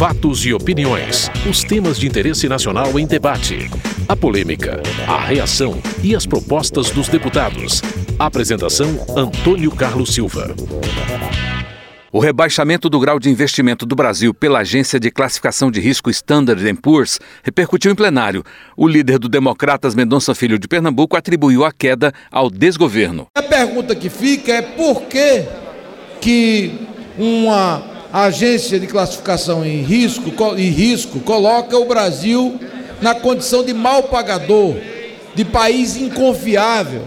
Fatos e opiniões. Os temas de interesse nacional em debate. A polêmica, a reação e as propostas dos deputados. Apresentação: Antônio Carlos Silva. O rebaixamento do grau de investimento do Brasil pela agência de classificação de risco Standard Poor's repercutiu em plenário. O líder do Democratas, Mendonça Filho de Pernambuco, atribuiu a queda ao desgoverno. A pergunta que fica é por que, que uma agência de classificação em risco, em risco coloca o Brasil na condição de mal pagador, de país inconfiável.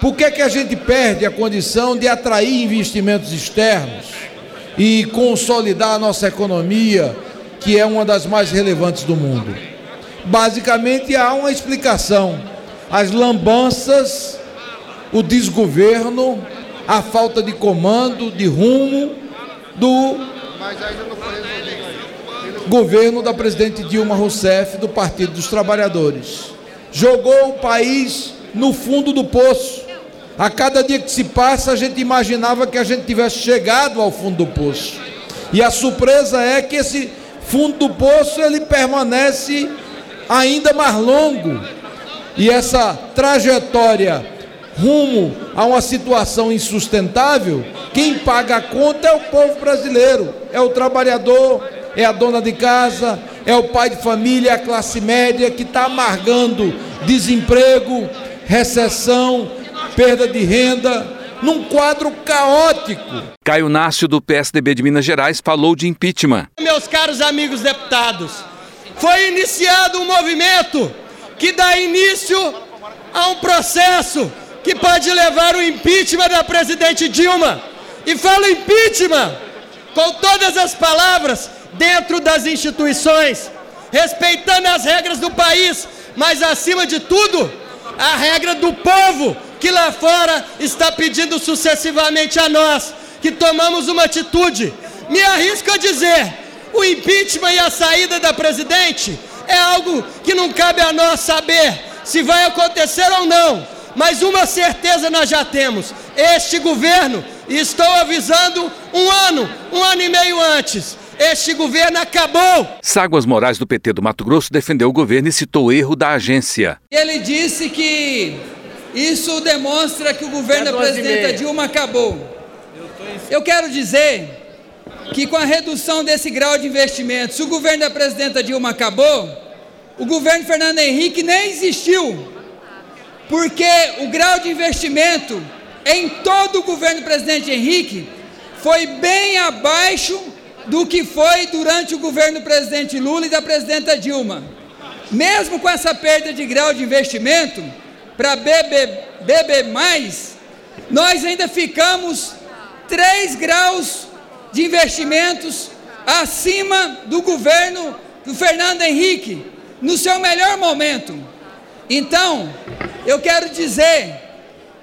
Por que, que a gente perde a condição de atrair investimentos externos? e consolidar a nossa economia, que é uma das mais relevantes do mundo. Basicamente há uma explicação: as lambanças, o desgoverno, a falta de comando, de rumo do governo da presidente Dilma Rousseff do Partido dos Trabalhadores. Jogou o país no fundo do poço a cada dia que se passa, a gente imaginava que a gente tivesse chegado ao fundo do poço. E a surpresa é que esse fundo do poço ele permanece ainda mais longo. E essa trajetória rumo a uma situação insustentável, quem paga a conta é o povo brasileiro, é o trabalhador, é a dona de casa, é o pai de família, é a classe média que está amargando desemprego, recessão, perda de renda, num quadro caótico. Caio Nácio, do PSDB de Minas Gerais, falou de impeachment. Meus caros amigos deputados, foi iniciado um movimento que dá início a um processo que pode levar o impeachment da presidente Dilma. E falo impeachment com todas as palavras dentro das instituições, respeitando as regras do país, mas acima de tudo, a regra do povo que lá fora está pedindo sucessivamente a nós, que tomamos uma atitude. Me arrisco a dizer: o impeachment e a saída da presidente é algo que não cabe a nós saber se vai acontecer ou não. Mas uma certeza nós já temos: este governo, e estou avisando um ano, um ano e meio antes, este governo acabou. Ságuas Moraes, do PT do Mato Grosso, defendeu o governo e citou o erro da agência. Ele disse que isso demonstra que o governo da presidenta Dilma acabou. Eu quero dizer que com a redução desse grau de investimento, se o governo da presidenta Dilma acabou, o governo Fernando Henrique nem existiu. Porque o grau de investimento em todo o governo do presidente Henrique foi bem abaixo do que foi durante o governo do presidente Lula e da presidenta Dilma. Mesmo com essa perda de grau de investimento, para BB, BB, nós ainda ficamos 3 graus de investimentos acima do governo do Fernando Henrique, no seu melhor momento. Então, eu quero dizer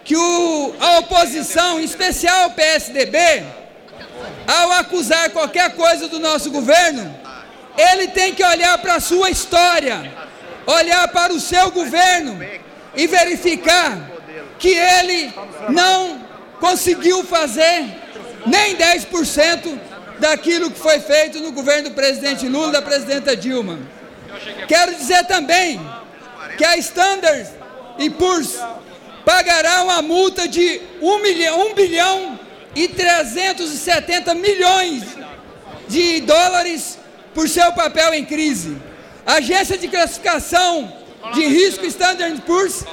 que o, a oposição, em especial o PSDB, ao acusar qualquer coisa do nosso governo, ele tem que olhar para a sua história, olhar para o seu governo e verificar que ele não conseguiu fazer nem 10% daquilo que foi feito no governo do presidente Lula da presidenta Dilma. Quero dizer também que a Standard e Poor's pagará uma multa de 1, milhão, 1 bilhão e 370 milhões de dólares por seu papel em crise. A agência de classificação de risco Standard Poor's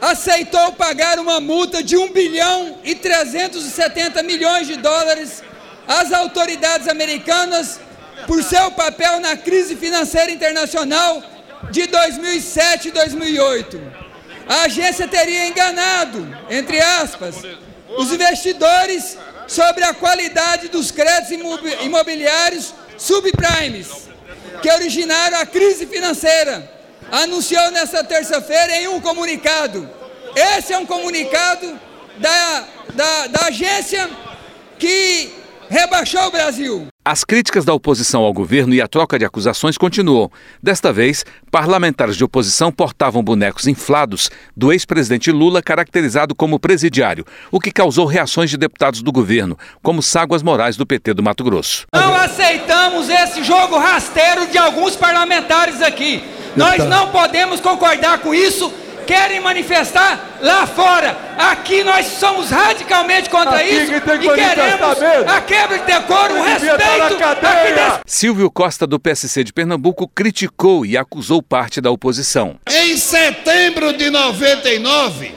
aceitou pagar uma multa de 1 bilhão e 370 milhões de dólares às autoridades americanas por seu papel na crise financeira internacional de 2007 e 2008. A agência teria enganado, entre aspas, os investidores sobre a qualidade dos créditos imobiliários subprimes que originaram a crise financeira anunciou nesta terça-feira em um comunicado. Esse é um comunicado da, da, da agência que rebaixou o Brasil. As críticas da oposição ao governo e a troca de acusações continuam. Desta vez, parlamentares de oposição portavam bonecos inflados do ex-presidente Lula, caracterizado como presidiário, o que causou reações de deputados do governo, como Ságuas Moraes do PT do Mato Grosso. Não aceitamos esse jogo rasteiro de alguns parlamentares aqui. Nós não podemos concordar com isso querem manifestar lá fora. Aqui nós somos radicalmente contra aqui isso que e queremos mesmo. a quebra de decoro, o respeito. Desse... Silvio Costa, do PSC de Pernambuco, criticou e acusou parte da oposição. Em setembro de 99,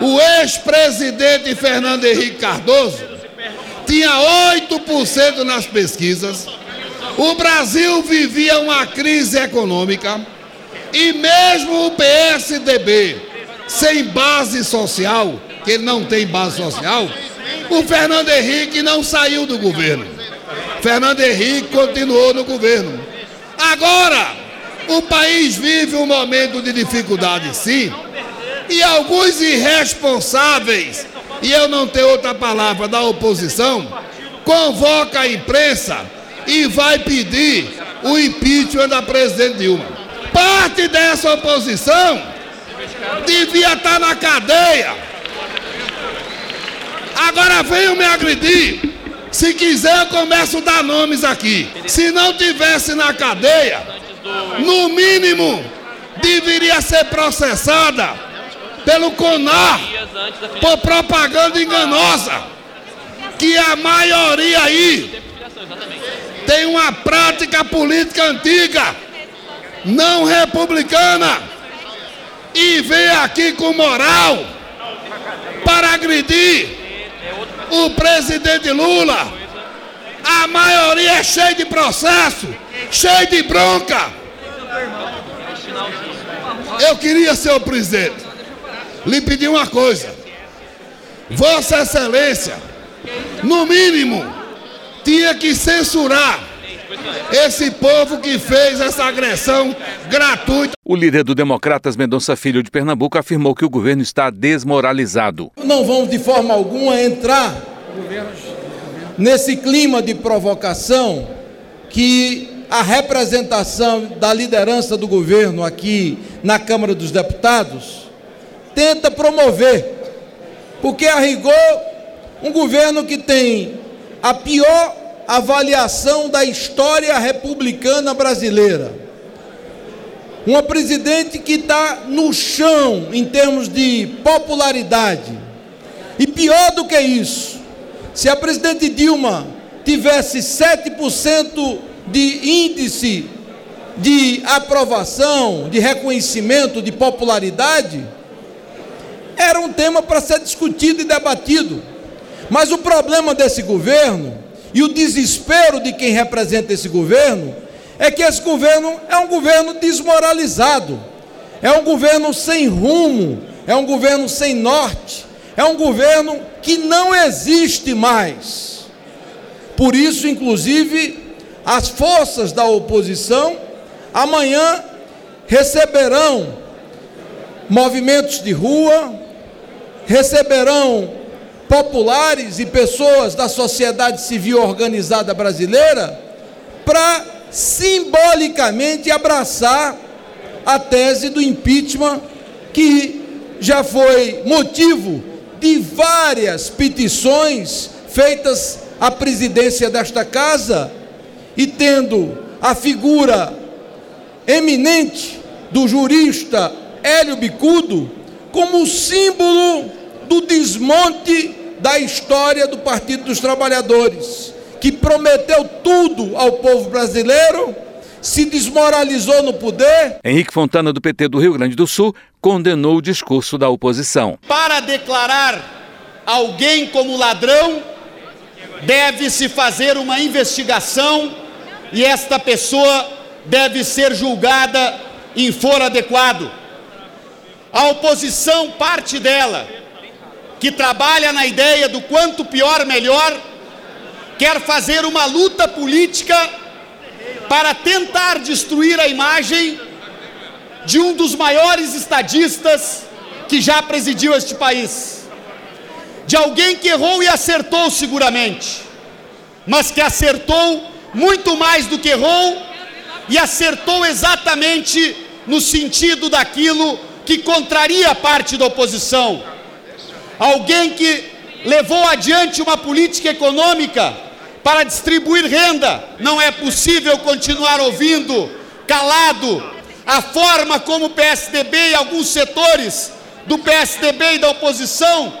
o ex-presidente Fernando Henrique Cardoso tinha 8% nas pesquisas. O Brasil vivia uma crise econômica e mesmo o PSDB, sem base social, que ele não tem base social, o Fernando Henrique não saiu do governo. Fernando Henrique continuou no governo. Agora, o país vive um momento de dificuldade, sim, e alguns irresponsáveis, e eu não tenho outra palavra da oposição, convoca a imprensa e vai pedir o impeachment da presidente Dilma parte dessa oposição devia estar na cadeia. Agora venham me agredir. Se quiser, eu começo a dar nomes aqui. Se não tivesse na cadeia, no mínimo, deveria ser processada pelo CONAR por propaganda enganosa. Que a maioria aí tem uma prática política antiga não republicana, e vem aqui com moral para agredir o presidente Lula. A maioria é cheia de processo, cheia de bronca. Eu queria, senhor presidente, lhe pedir uma coisa. Vossa Excelência, no mínimo, tinha que censurar esse povo que fez essa agressão gratuita. O líder do Democratas Mendonça Filho de Pernambuco afirmou que o governo está desmoralizado. Não vamos de forma alguma entrar nesse clima de provocação que a representação da liderança do governo aqui na Câmara dos Deputados tenta promover. Porque a rigor, um governo que tem a pior avaliação da história republicana brasileira. Uma presidente que está no chão em termos de popularidade. E pior do que isso, se a presidente Dilma tivesse 7% de índice de aprovação, de reconhecimento, de popularidade, era um tema para ser discutido e debatido. Mas o problema desse governo e o desespero de quem representa esse governo é que esse governo é um governo desmoralizado, é um governo sem rumo, é um governo sem norte, é um governo que não existe mais. Por isso, inclusive, as forças da oposição amanhã receberão movimentos de rua, receberão populares e pessoas da sociedade civil organizada brasileira para simbolicamente abraçar a tese do impeachment que já foi motivo de várias petições feitas à presidência desta casa e tendo a figura eminente do jurista Hélio Bicudo como símbolo do desmonte da história do Partido dos Trabalhadores, que prometeu tudo ao povo brasileiro, se desmoralizou no poder. Henrique Fontana, do PT do Rio Grande do Sul, condenou o discurso da oposição. Para declarar alguém como ladrão, deve-se fazer uma investigação e esta pessoa deve ser julgada em foro adequado. A oposição, parte dela, que trabalha na ideia do quanto pior melhor, quer fazer uma luta política para tentar destruir a imagem de um dos maiores estadistas que já presidiu este país. De alguém que errou e acertou seguramente, mas que acertou muito mais do que errou e acertou exatamente no sentido daquilo que contraria parte da oposição. Alguém que levou adiante uma política econômica para distribuir renda. Não é possível continuar ouvindo, calado, a forma como o PSDB e alguns setores do PSDB e da oposição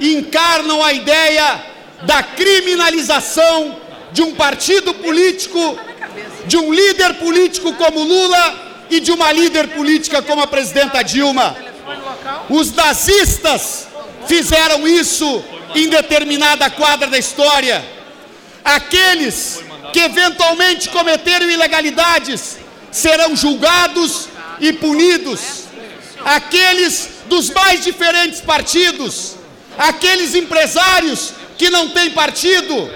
encarnam a ideia da criminalização de um partido político, de um líder político como Lula e de uma líder política como a presidenta Dilma. Os nazistas fizeram isso em determinada quadra da história. Aqueles que eventualmente cometeram ilegalidades serão julgados e punidos. Aqueles dos mais diferentes partidos, aqueles empresários que não têm partido,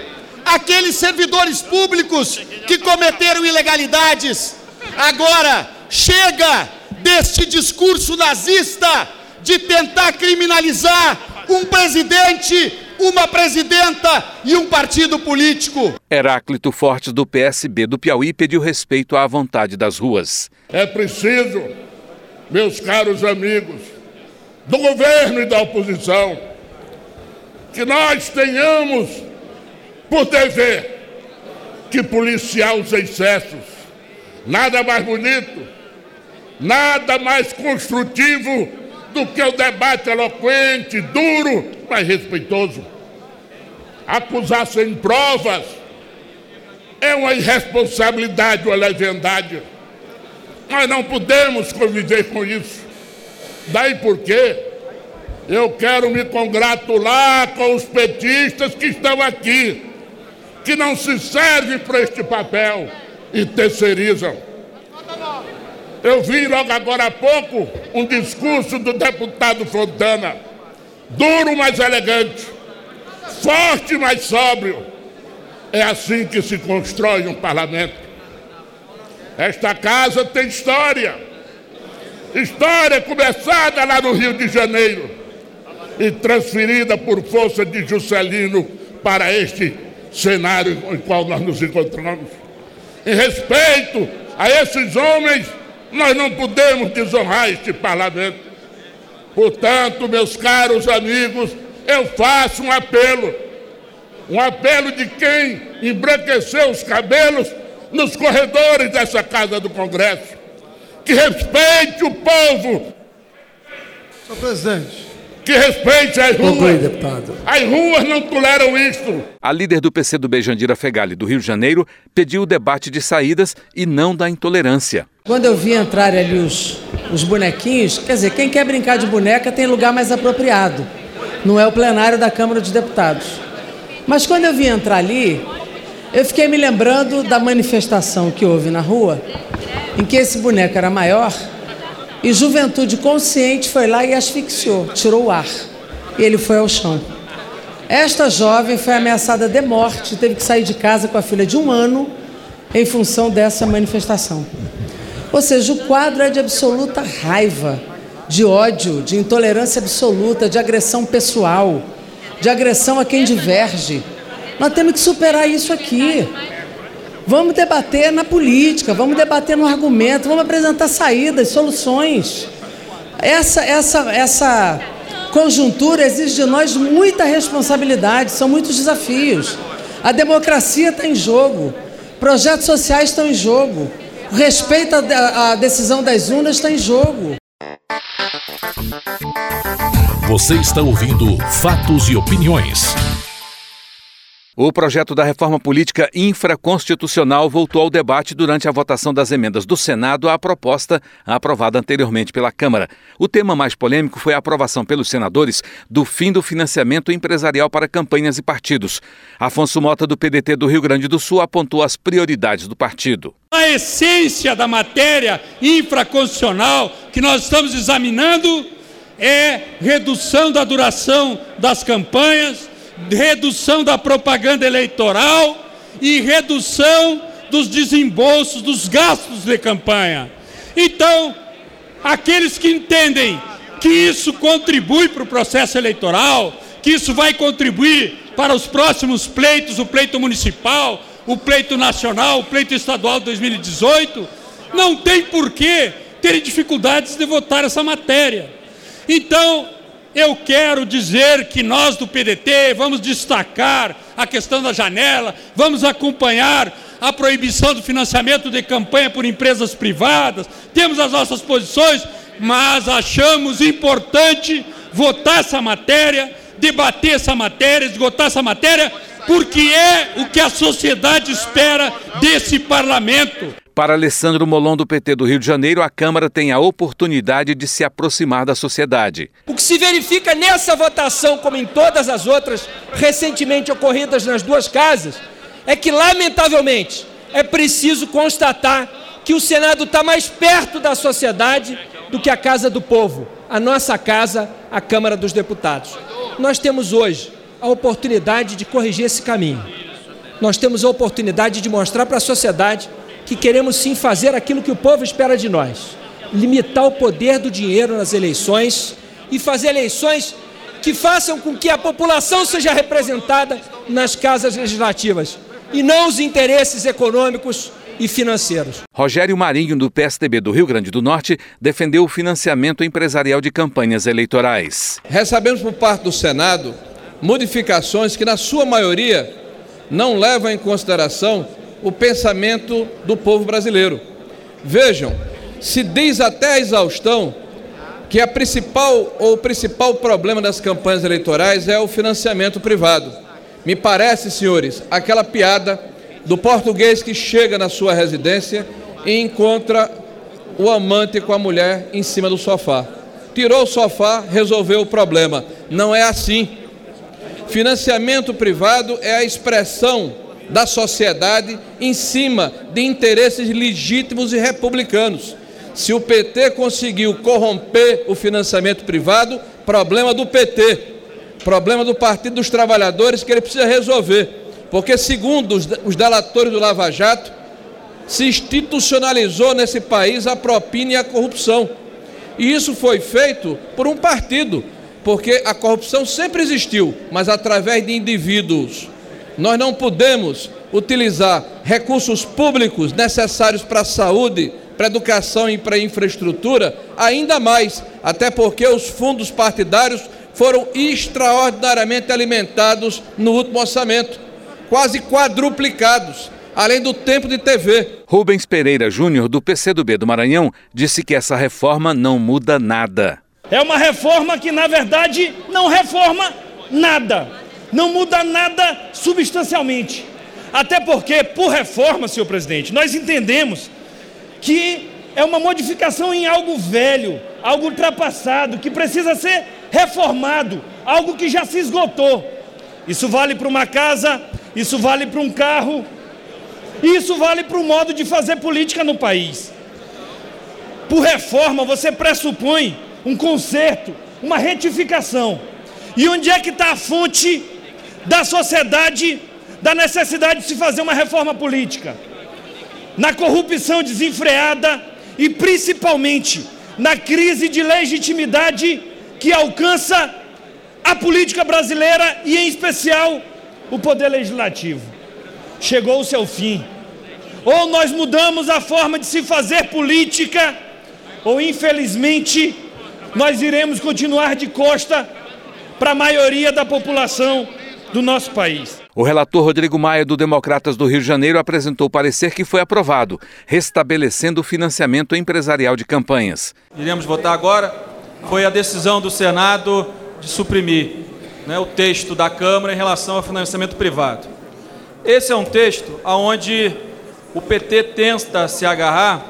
aqueles servidores públicos que cometeram ilegalidades. Agora, chega deste discurso nazista de tentar criminalizar um presidente, uma presidenta e um partido político. Heráclito Fortes, do PSB do Piauí, pediu respeito à vontade das ruas. É preciso, meus caros amigos, do governo e da oposição, que nós tenhamos por dever que policiar os excessos. Nada mais bonito, nada mais construtivo do que o debate eloquente, duro, mas respeitoso. Acusar sem provas é uma irresponsabilidade, uma leviandade. Nós não podemos conviver com isso. Daí porque eu quero me congratular com os petistas que estão aqui, que não se servem para este papel e terceirizam. Eu vi logo agora há pouco um discurso do deputado Fontana, duro, mas elegante, forte, mas sóbrio. É assim que se constrói um parlamento. Esta casa tem história. História começada lá no Rio de Janeiro e transferida por força de Juscelino para este cenário em qual nós nos encontramos. Em respeito a esses homens nós não podemos desonrar este parlamento. Portanto, meus caros amigos, eu faço um apelo. Um apelo de quem embranqueceu os cabelos nos corredores dessa Casa do Congresso. Que respeite o povo. Senhor presidente. Que respeite as ruas. Conclui, deputado. As ruas não toleram isso. A líder do PCdoB, Jandira Fegali, do Rio de Janeiro, pediu o debate de saídas e não da intolerância. Quando eu vi entrar ali os, os bonequinhos, quer dizer, quem quer brincar de boneca tem lugar mais apropriado. Não é o plenário da Câmara dos Deputados. Mas quando eu vi entrar ali, eu fiquei me lembrando da manifestação que houve na rua, em que esse boneco era maior e juventude consciente foi lá e asfixiou, tirou o ar. E ele foi ao chão. Esta jovem foi ameaçada de morte, teve que sair de casa com a filha de um ano em função dessa manifestação. Ou seja, o quadro é de absoluta raiva, de ódio, de intolerância absoluta, de agressão pessoal, de agressão a quem diverge. Nós temos que superar isso aqui. Vamos debater na política, vamos debater no argumento, vamos apresentar saídas, soluções. Essa, essa, essa conjuntura exige de nós muita responsabilidade, são muitos desafios. A democracia está em jogo, projetos sociais estão em jogo, o respeito à decisão das urnas está em jogo. Você está ouvindo Fatos e Opiniões. O projeto da reforma política infraconstitucional voltou ao debate durante a votação das emendas do Senado à proposta aprovada anteriormente pela Câmara. O tema mais polêmico foi a aprovação pelos senadores do fim do financiamento empresarial para campanhas e partidos. Afonso Mota, do PDT do Rio Grande do Sul, apontou as prioridades do partido. A essência da matéria infraconstitucional que nós estamos examinando é redução da duração das campanhas redução da propaganda eleitoral e redução dos desembolsos, dos gastos de campanha. Então, aqueles que entendem que isso contribui para o processo eleitoral, que isso vai contribuir para os próximos pleitos, o pleito municipal, o pleito nacional, o pleito estadual de 2018, não tem porquê terem dificuldades de votar essa matéria. Então, eu quero dizer que nós do PDT vamos destacar a questão da janela, vamos acompanhar a proibição do financiamento de campanha por empresas privadas, temos as nossas posições, mas achamos importante votar essa matéria, debater essa matéria, esgotar essa matéria, porque é o que a sociedade espera desse parlamento. Para Alessandro Molon, do PT do Rio de Janeiro, a Câmara tem a oportunidade de se aproximar da sociedade. O que se verifica nessa votação, como em todas as outras recentemente ocorridas nas duas casas, é que, lamentavelmente, é preciso constatar que o Senado está mais perto da sociedade do que a Casa do Povo, a nossa casa, a Câmara dos Deputados. Nós temos hoje a oportunidade de corrigir esse caminho. Nós temos a oportunidade de mostrar para a sociedade que queremos sim fazer aquilo que o povo espera de nós: limitar o poder do dinheiro nas eleições e fazer eleições que façam com que a população seja representada nas casas legislativas e não os interesses econômicos e financeiros. Rogério Marinho, do PSDB do Rio Grande do Norte, defendeu o financiamento empresarial de campanhas eleitorais. Recebemos por parte do Senado modificações que, na sua maioria, não levam em consideração o pensamento do povo brasileiro. Vejam, se diz até a exaustão que a principal ou o principal problema das campanhas eleitorais é o financiamento privado. Me parece, senhores, aquela piada do português que chega na sua residência e encontra o amante com a mulher em cima do sofá. Tirou o sofá, resolveu o problema. Não é assim. Financiamento privado é a expressão da sociedade em cima de interesses legítimos e republicanos. Se o PT conseguiu corromper o financiamento privado, problema do PT, problema do Partido dos Trabalhadores que ele precisa resolver, porque, segundo os delatores do Lava Jato, se institucionalizou nesse país a propina e a corrupção. E isso foi feito por um partido, porque a corrupção sempre existiu, mas através de indivíduos nós não podemos utilizar recursos públicos necessários para a saúde, para a educação e para a infraestrutura, ainda mais, até porque os fundos partidários foram extraordinariamente alimentados no último orçamento, quase quadruplicados, além do tempo de TV. Rubens Pereira Júnior, do PCdoB do Maranhão, disse que essa reforma não muda nada. É uma reforma que, na verdade, não reforma nada não muda nada substancialmente. Até porque, por reforma, senhor presidente, nós entendemos que é uma modificação em algo velho, algo ultrapassado, que precisa ser reformado, algo que já se esgotou. Isso vale para uma casa, isso vale para um carro, isso vale para o modo de fazer política no país. Por reforma, você pressupõe um conserto, uma retificação. E onde é que está a fonte da sociedade, da necessidade de se fazer uma reforma política, na corrupção desenfreada e principalmente na crise de legitimidade que alcança a política brasileira e, em especial, o poder legislativo. Chegou o seu fim. Ou nós mudamos a forma de se fazer política, ou infelizmente nós iremos continuar de costa para a maioria da população do nosso país. O relator Rodrigo Maia, do Democratas do Rio de Janeiro, apresentou o parecer que foi aprovado, restabelecendo o financiamento empresarial de campanhas. Iremos votar agora. Foi a decisão do Senado de suprimir né, o texto da Câmara em relação ao financiamento privado. Esse é um texto onde o PT tenta se agarrar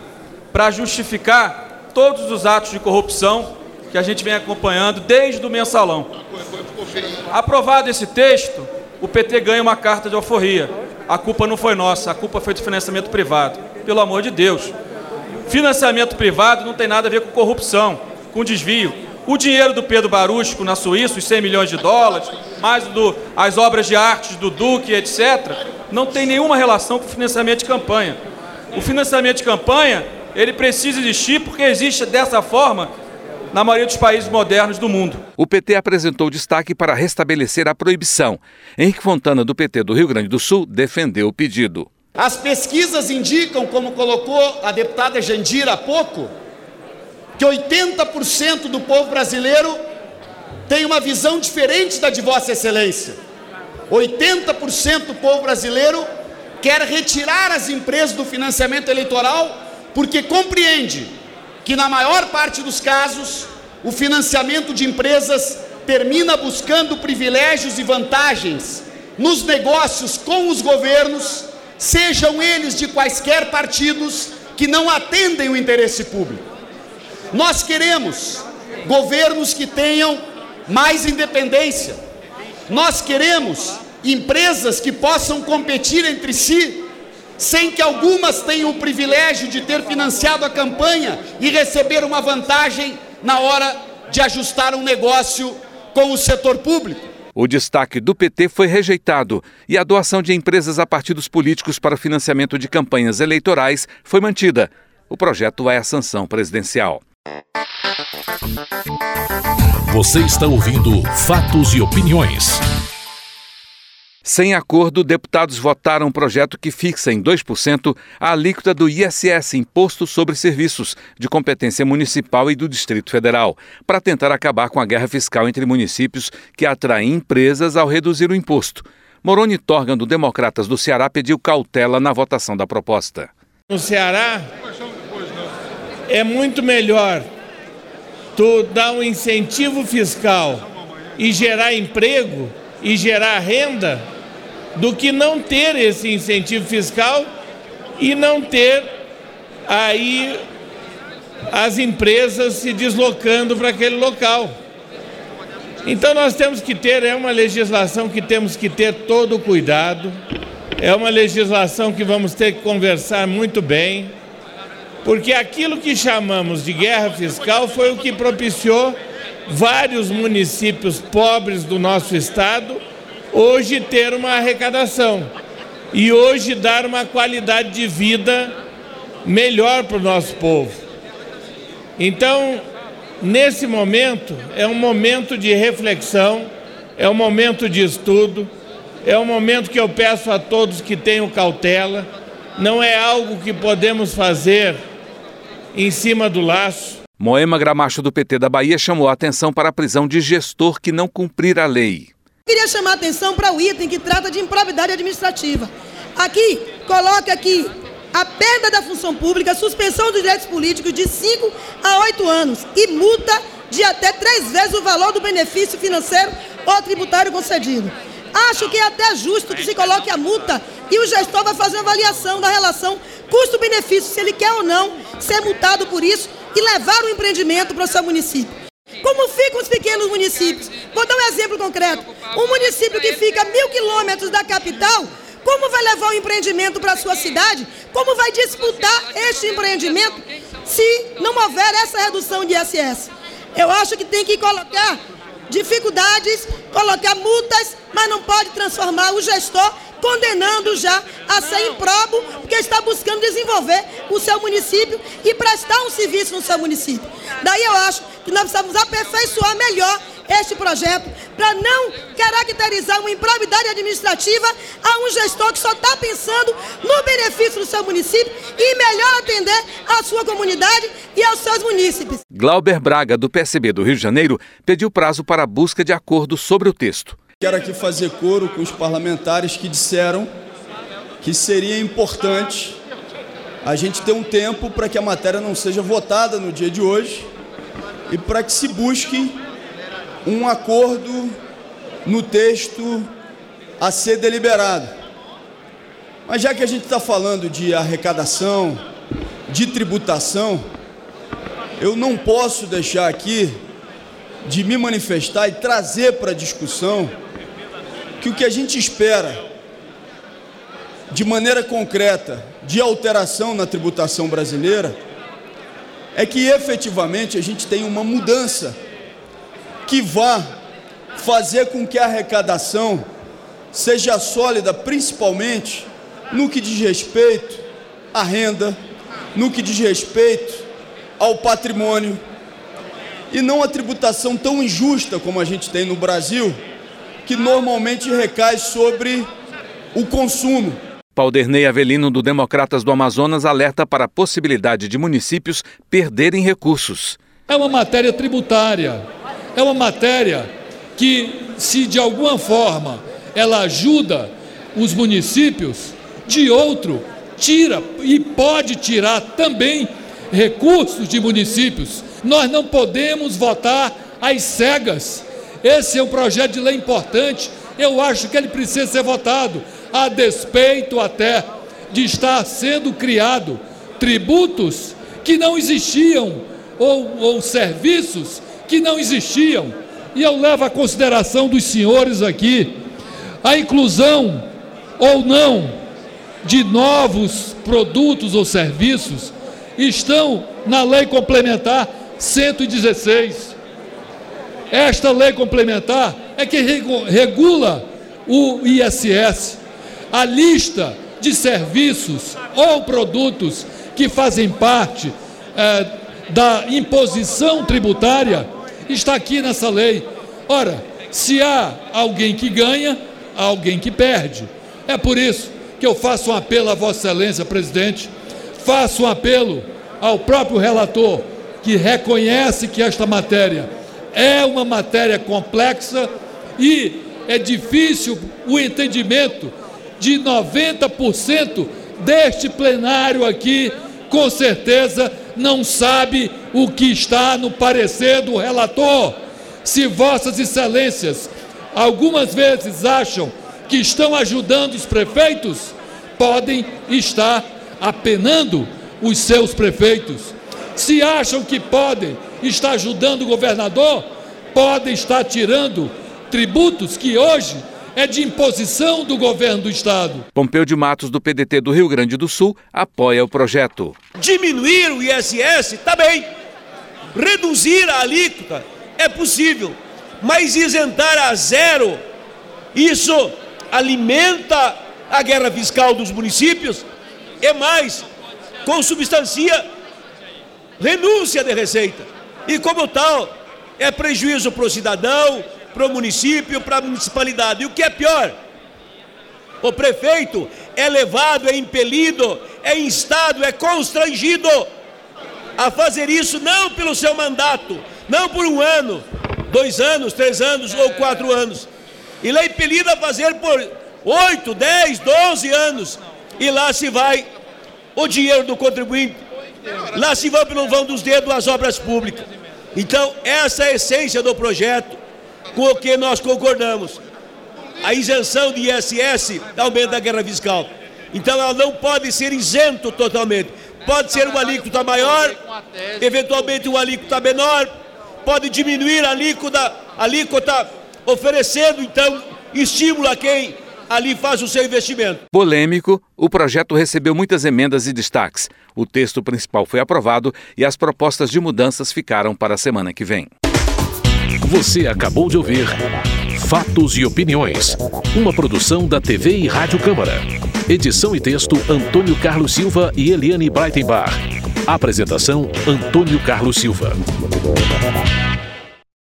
para justificar todos os atos de corrupção que a gente vem acompanhando desde o mensalão. Aprovado esse texto, o PT ganha uma carta de alforria. A culpa não foi nossa, a culpa foi do financiamento privado. Pelo amor de Deus. Financiamento privado não tem nada a ver com corrupção, com desvio. O dinheiro do Pedro Barusco na Suíça, os 100 milhões de dólares, mais do, as obras de arte do Duque, etc., não tem nenhuma relação com o financiamento de campanha. O financiamento de campanha, ele precisa existir porque existe dessa forma na maioria dos países modernos do mundo. O PT apresentou destaque para restabelecer a proibição. Henrique Fontana, do PT do Rio Grande do Sul, defendeu o pedido. As pesquisas indicam, como colocou a deputada Jandira há pouco, que 80% do povo brasileiro tem uma visão diferente da de Vossa Excelência. 80% do povo brasileiro quer retirar as empresas do financiamento eleitoral porque compreende que, na maior parte dos casos, o financiamento de empresas termina buscando privilégios e vantagens nos negócios com os governos, sejam eles de quaisquer partidos que não atendem o interesse público. Nós queremos governos que tenham mais independência. Nós queremos empresas que possam competir entre si, sem que algumas tenham o privilégio de ter financiado a campanha e receber uma vantagem na hora de ajustar um negócio com o setor público. O destaque do PT foi rejeitado e a doação de empresas a partidos políticos para o financiamento de campanhas eleitorais foi mantida. O projeto vai à sanção presidencial. Você está ouvindo Fatos e Opiniões. Sem acordo, deputados votaram um projeto que fixa em 2% a alíquota do ISS, Imposto sobre Serviços, de competência municipal e do Distrito Federal, para tentar acabar com a guerra fiscal entre municípios que atraem empresas ao reduzir o imposto. Moroni Torgan, do Democratas do Ceará, pediu cautela na votação da proposta. No Ceará, é muito melhor tu dar um incentivo fiscal e gerar emprego e gerar renda do que não ter esse incentivo fiscal e não ter aí as empresas se deslocando para aquele local. Então nós temos que ter, é uma legislação que temos que ter todo o cuidado, é uma legislação que vamos ter que conversar muito bem, porque aquilo que chamamos de guerra fiscal foi o que propiciou vários municípios pobres do nosso estado hoje ter uma arrecadação e hoje dar uma qualidade de vida melhor para o nosso povo. Então, nesse momento, é um momento de reflexão, é um momento de estudo, é um momento que eu peço a todos que tenham cautela, não é algo que podemos fazer em cima do laço. Moema Gramacho, do PT da Bahia, chamou a atenção para a prisão de gestor que não cumprir a lei. Queria chamar a atenção para o item que trata de improbidade administrativa. Aqui, coloca aqui a perda da função pública, suspensão dos direitos políticos de 5 a 8 anos e multa de até três vezes o valor do benefício financeiro ou tributário concedido. Acho que é até justo que se coloque a multa e o gestor vai fazer uma avaliação da relação custo-benefício, se ele quer ou não ser multado por isso e levar o empreendimento para o seu município. Como ficam os pequenos municípios? Vou dar um exemplo concreto. Um município que fica a mil quilômetros da capital, como vai levar o empreendimento para a sua cidade? Como vai disputar este empreendimento se não houver essa redução de ISS? Eu acho que tem que colocar dificuldades, colocar multas, mas não pode transformar o gestor condenando já a ser improbo, porque está buscando desenvolver o seu município e prestar um serviço no seu município. Daí eu acho que nós precisamos aperfeiçoar melhor este projeto para não caracterizar uma improbidade administrativa a um gestor que só está pensando no benefício do seu município e melhor atender a sua comunidade e aos seus munícipes. Glauber Braga, do PSB do Rio de Janeiro, pediu prazo para a busca de acordo sobre o texto. Quero aqui fazer coro com os parlamentares que disseram que seria importante a gente ter um tempo para que a matéria não seja votada no dia de hoje e para que se busque um acordo no texto a ser deliberado. Mas já que a gente está falando de arrecadação, de tributação, eu não posso deixar aqui de me manifestar e trazer para a discussão que o que a gente espera de maneira concreta de alteração na tributação brasileira é que efetivamente a gente tenha uma mudança que vá fazer com que a arrecadação seja sólida, principalmente no que diz respeito à renda, no que diz respeito ao patrimônio e não a tributação tão injusta como a gente tem no Brasil, que normalmente recai sobre o consumo. Pauderney Avelino, do Democratas do Amazonas, alerta para a possibilidade de municípios perderem recursos. É uma matéria tributária, é uma matéria que, se de alguma forma ela ajuda os municípios, de outro, tira e pode tirar também recursos de municípios. Nós não podemos votar às cegas. Esse é um projeto de lei importante. Eu acho que ele precisa ser votado, a despeito até de estar sendo criado tributos que não existiam ou, ou serviços que não existiam. E eu levo a consideração dos senhores aqui a inclusão ou não de novos produtos ou serviços estão na Lei Complementar 116. Esta lei complementar é que regula o ISS. A lista de serviços ou produtos que fazem parte é, da imposição tributária está aqui nessa lei. Ora, se há alguém que ganha, há alguém que perde. É por isso que eu faço um apelo a Vossa Excelência, presidente, faço um apelo ao próprio relator, que reconhece que esta matéria é uma matéria complexa e é difícil o entendimento de 90% deste plenário aqui, com certeza não sabe o que está no parecer do relator. Se Vossas Excelências algumas vezes acham que estão ajudando os prefeitos, podem estar apenando os seus prefeitos. Se acham que podem estar ajudando o governador, podem estar tirando tributos que hoje é de imposição do governo do estado. Pompeu de Matos, do PDT do Rio Grande do Sul, apoia o projeto. Diminuir o ISS está bem. Reduzir a alíquota é possível. Mas isentar a zero, isso alimenta a guerra fiscal dos municípios e mais, consubstancia renúncia de receita. E como tal, é prejuízo para o cidadão, para o município, para a municipalidade. E o que é pior? O prefeito é levado, é impelido, é instado, é constrangido a fazer isso não pelo seu mandato, não por um ano, dois anos, três anos ou quatro anos. Ele é impelido a fazer por oito, dez, doze anos. E lá se vai o dinheiro do contribuinte. Lá se vão pelo vão dos dedos as obras públicas. Então, essa é a essência do projeto com o que nós concordamos. A isenção de ISS aumenta a guerra fiscal. Então, ela não pode ser isento totalmente. Pode ser uma alíquota maior, eventualmente uma alíquota menor, pode diminuir a alíquota, a alíquota oferecendo, então, estímulo a quem ali faz o seu investimento. Polêmico, o projeto recebeu muitas emendas e destaques. O texto principal foi aprovado e as propostas de mudanças ficaram para a semana que vem. Você acabou de ouvir Fatos e Opiniões, uma produção da TV e Rádio Câmara. Edição e texto Antônio Carlos Silva e Eliane Breitenbach. Apresentação Antônio Carlos Silva.